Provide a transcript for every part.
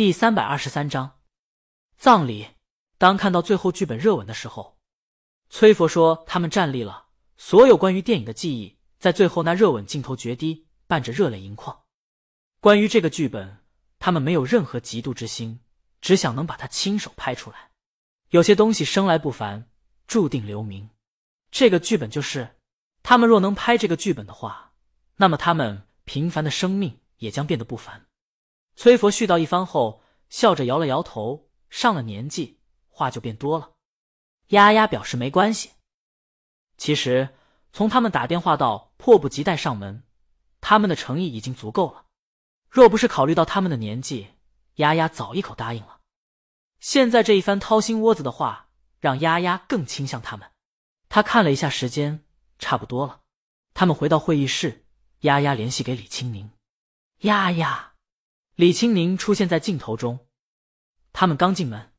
第三百二十三章葬礼。当看到最后剧本热吻的时候，崔佛说他们站立了，所有关于电影的记忆在最后那热吻镜头决堤，伴着热泪盈眶。关于这个剧本，他们没有任何嫉妒之心，只想能把它亲手拍出来。有些东西生来不凡，注定留名。这个剧本就是，他们若能拍这个剧本的话，那么他们平凡的生命也将变得不凡。崔佛絮叨一番后，笑着摇了摇头。上了年纪，话就变多了。丫丫表示没关系。其实，从他们打电话到迫不及待上门，他们的诚意已经足够了。若不是考虑到他们的年纪，丫丫早一口答应了。现在这一番掏心窝子的话，让丫丫更倾向他们。他看了一下时间，差不多了。他们回到会议室，丫丫联系给李青宁。丫丫。李青宁出现在镜头中，他们刚进门。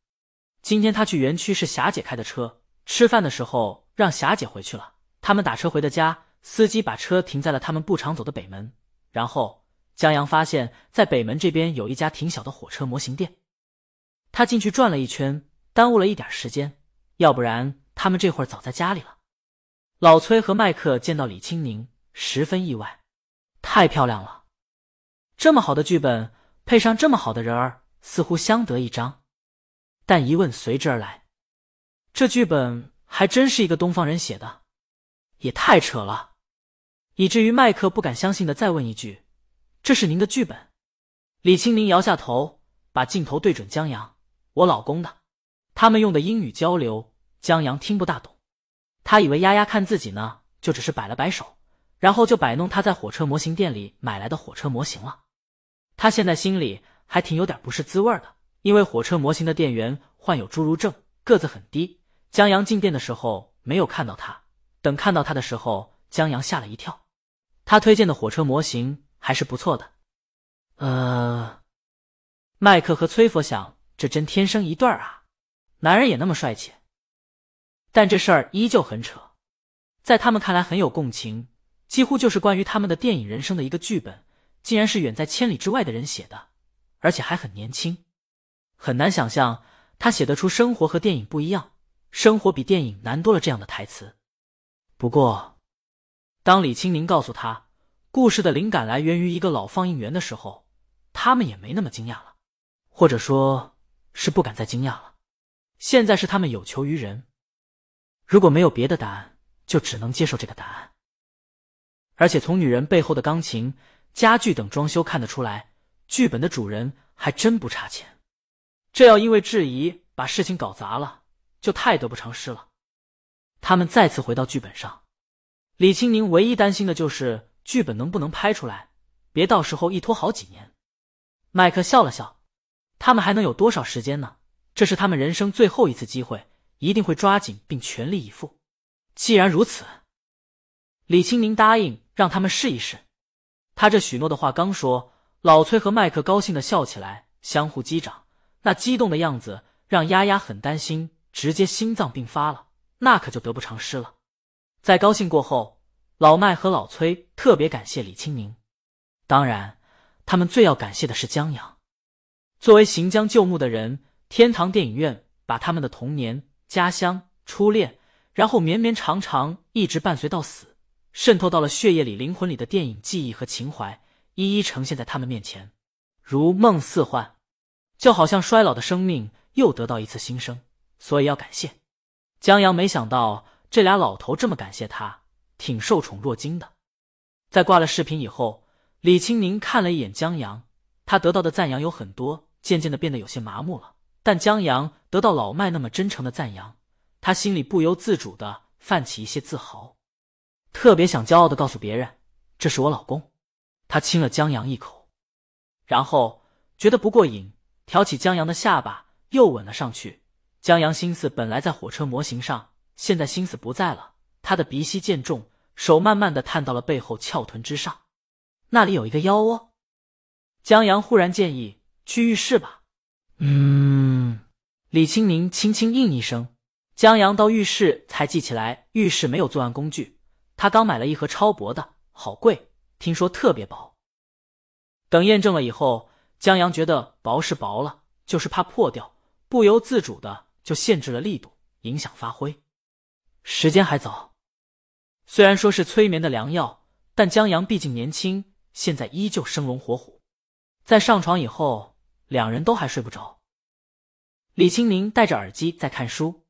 今天他去园区是霞姐开的车，吃饭的时候让霞姐回去了。他们打车回的家，司机把车停在了他们不常走的北门。然后江阳发现，在北门这边有一家挺小的火车模型店，他进去转了一圈，耽误了一点时间，要不然他们这会儿早在家里了。老崔和麦克见到李青宁，十分意外，太漂亮了，这么好的剧本。配上这么好的人儿，似乎相得益彰，但疑问随之而来：这剧本还真是一个东方人写的，也太扯了，以至于麦克不敢相信的再问一句：“这是您的剧本？”李青宁摇下头，把镜头对准江阳：“我老公的。”他们用的英语交流，江阳听不大懂，他以为丫丫看自己呢，就只是摆了摆手，然后就摆弄他在火车模型店里买来的火车模型了。他现在心里还挺有点不是滋味的，因为火车模型的店员患有侏儒症，个子很低。江阳进店的时候没有看到他，等看到他的时候，江阳吓了一跳。他推荐的火车模型还是不错的。呃，麦克和崔佛想，这真天生一对儿啊，男人也那么帅气。但这事儿依旧很扯，在他们看来很有共情，几乎就是关于他们的电影人生的一个剧本。竟然是远在千里之外的人写的，而且还很年轻，很难想象他写得出生活和电影不一样，生活比电影难多了这样的台词。不过，当李青宁告诉他故事的灵感来源于一个老放映员的时候，他们也没那么惊讶了，或者说是不敢再惊讶了。现在是他们有求于人，如果没有别的答案，就只能接受这个答案。而且从女人背后的钢琴。家具等装修看得出来，剧本的主人还真不差钱。这要因为质疑把事情搞砸了，就太得不偿失了。他们再次回到剧本上，李青宁唯一担心的就是剧本能不能拍出来，别到时候一拖好几年。麦克笑了笑，他们还能有多少时间呢？这是他们人生最后一次机会，一定会抓紧并全力以赴。既然如此，李青宁答应让他们试一试。他这许诺的话刚说，老崔和麦克高兴的笑起来，相互击掌，那激动的样子让丫丫很担心，直接心脏病发了，那可就得不偿失了。在高兴过后，老麦和老崔特别感谢李青宁，当然，他们最要感谢的是江阳。作为行将就木的人，天堂电影院把他们的童年、家乡、初恋，然后绵绵长长一直伴随到死。渗透到了血液里、灵魂里的电影记忆和情怀，一一呈现在他们面前，如梦似幻，就好像衰老的生命又得到一次新生。所以要感谢江阳。没想到这俩老头这么感谢他，挺受宠若惊的。在挂了视频以后，李青宁看了一眼江阳，他得到的赞扬有很多，渐渐的变得有些麻木了。但江阳得到老麦那么真诚的赞扬，他心里不由自主的泛起一些自豪。特别想骄傲的告诉别人，这是我老公。他亲了江阳一口，然后觉得不过瘾，挑起江阳的下巴又吻了上去。江阳心思本来在火车模型上，现在心思不在了。他的鼻息渐重，手慢慢的探到了背后翘臀之上，那里有一个腰窝。江阳忽然建议去浴室吧。嗯，李青宁轻轻应一声。江阳到浴室才记起来，浴室没有作案工具。他刚买了一盒超薄的，好贵，听说特别薄。等验证了以后，江阳觉得薄是薄了，就是怕破掉，不由自主的就限制了力度，影响发挥。时间还早，虽然说是催眠的良药，但江阳毕竟年轻，现在依旧生龙活虎。在上床以后，两人都还睡不着。李清明戴着耳机在看书，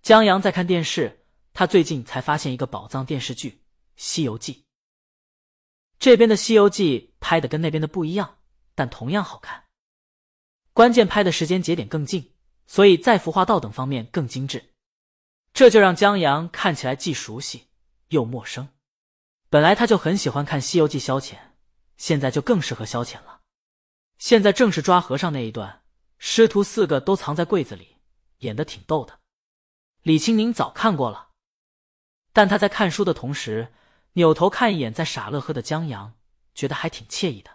江阳在看电视。他最近才发现一个宝藏电视剧《西游记》。这边的《西游记》拍的跟那边的不一样，但同样好看。关键拍的时间节点更近，所以在服化道等方面更精致。这就让江阳看起来既熟悉又陌生。本来他就很喜欢看《西游记》消遣，现在就更适合消遣了。现在正是抓和尚那一段，师徒四个都藏在柜子里，演的挺逗的。李青宁早看过了，但他在看书的同时。扭头看一眼在傻乐呵的江阳，觉得还挺惬意的。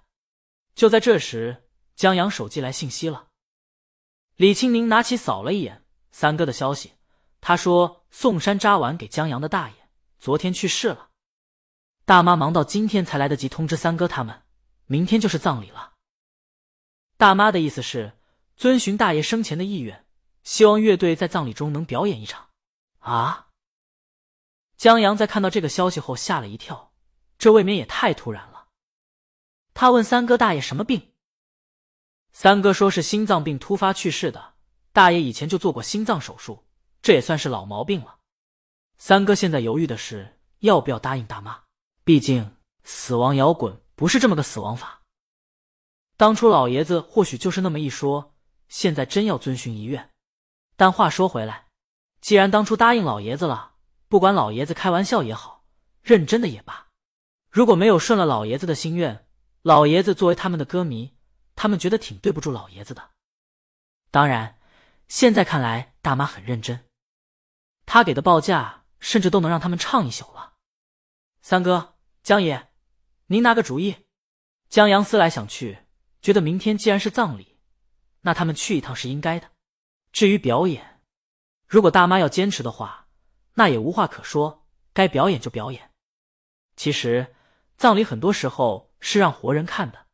就在这时，江阳手机来信息了。李清明拿起扫了一眼三哥的消息，他说宋山扎完给江阳的大爷昨天去世了，大妈忙到今天才来得及通知三哥他们，明天就是葬礼了。大妈的意思是遵循大爷生前的意愿，希望乐队在葬礼中能表演一场。啊！江阳在看到这个消息后吓了一跳，这未免也太突然了。他问三哥大爷什么病，三哥说是心脏病突发去世的。大爷以前就做过心脏手术，这也算是老毛病了。三哥现在犹豫的是要不要答应大妈，毕竟死亡摇滚不是这么个死亡法。当初老爷子或许就是那么一说，现在真要遵循遗愿。但话说回来，既然当初答应老爷子了。不管老爷子开玩笑也好，认真的也罢，如果没有顺了老爷子的心愿，老爷子作为他们的歌迷，他们觉得挺对不住老爷子的。当然，现在看来大妈很认真，他给的报价甚至都能让他们唱一宿了。三哥，江爷，您拿个主意。江阳思来想去，觉得明天既然是葬礼，那他们去一趟是应该的。至于表演，如果大妈要坚持的话。那也无话可说，该表演就表演。其实葬礼很多时候是让活人看的。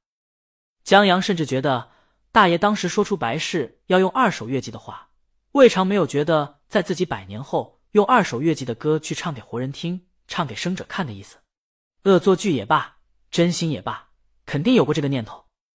江阳甚至觉得大爷当时说出白事要用二手乐器的话，未尝没有觉得在自己百年后用二手乐器的歌去唱给活人听，唱给生者看的意思。恶作剧也罢，真心也罢，肯定有过这个念头。